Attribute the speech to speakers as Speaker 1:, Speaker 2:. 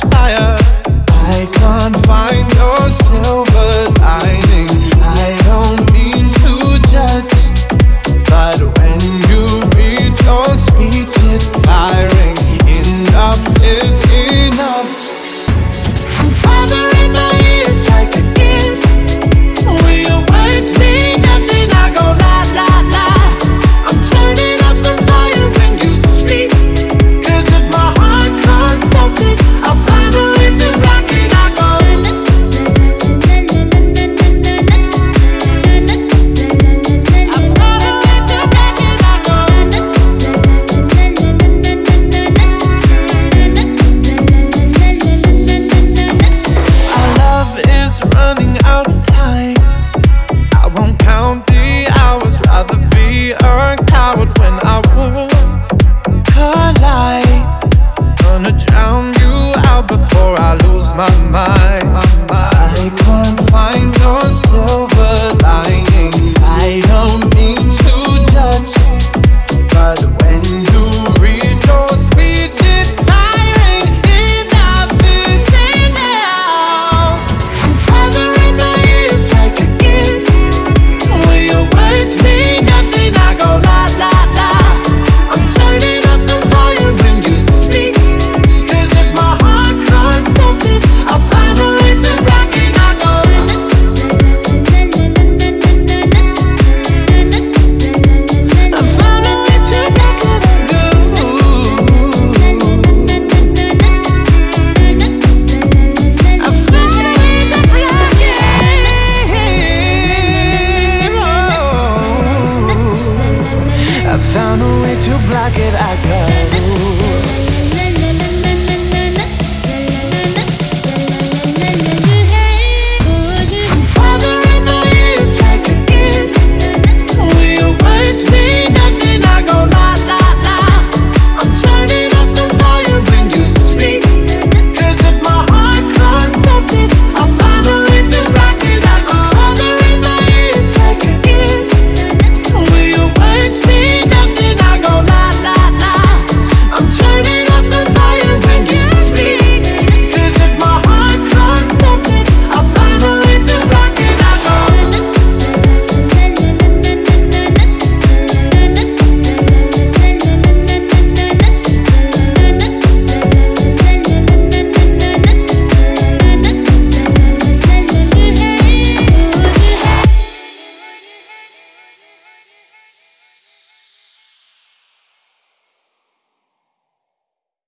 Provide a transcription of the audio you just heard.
Speaker 1: fire. Found a way to block it, I got it.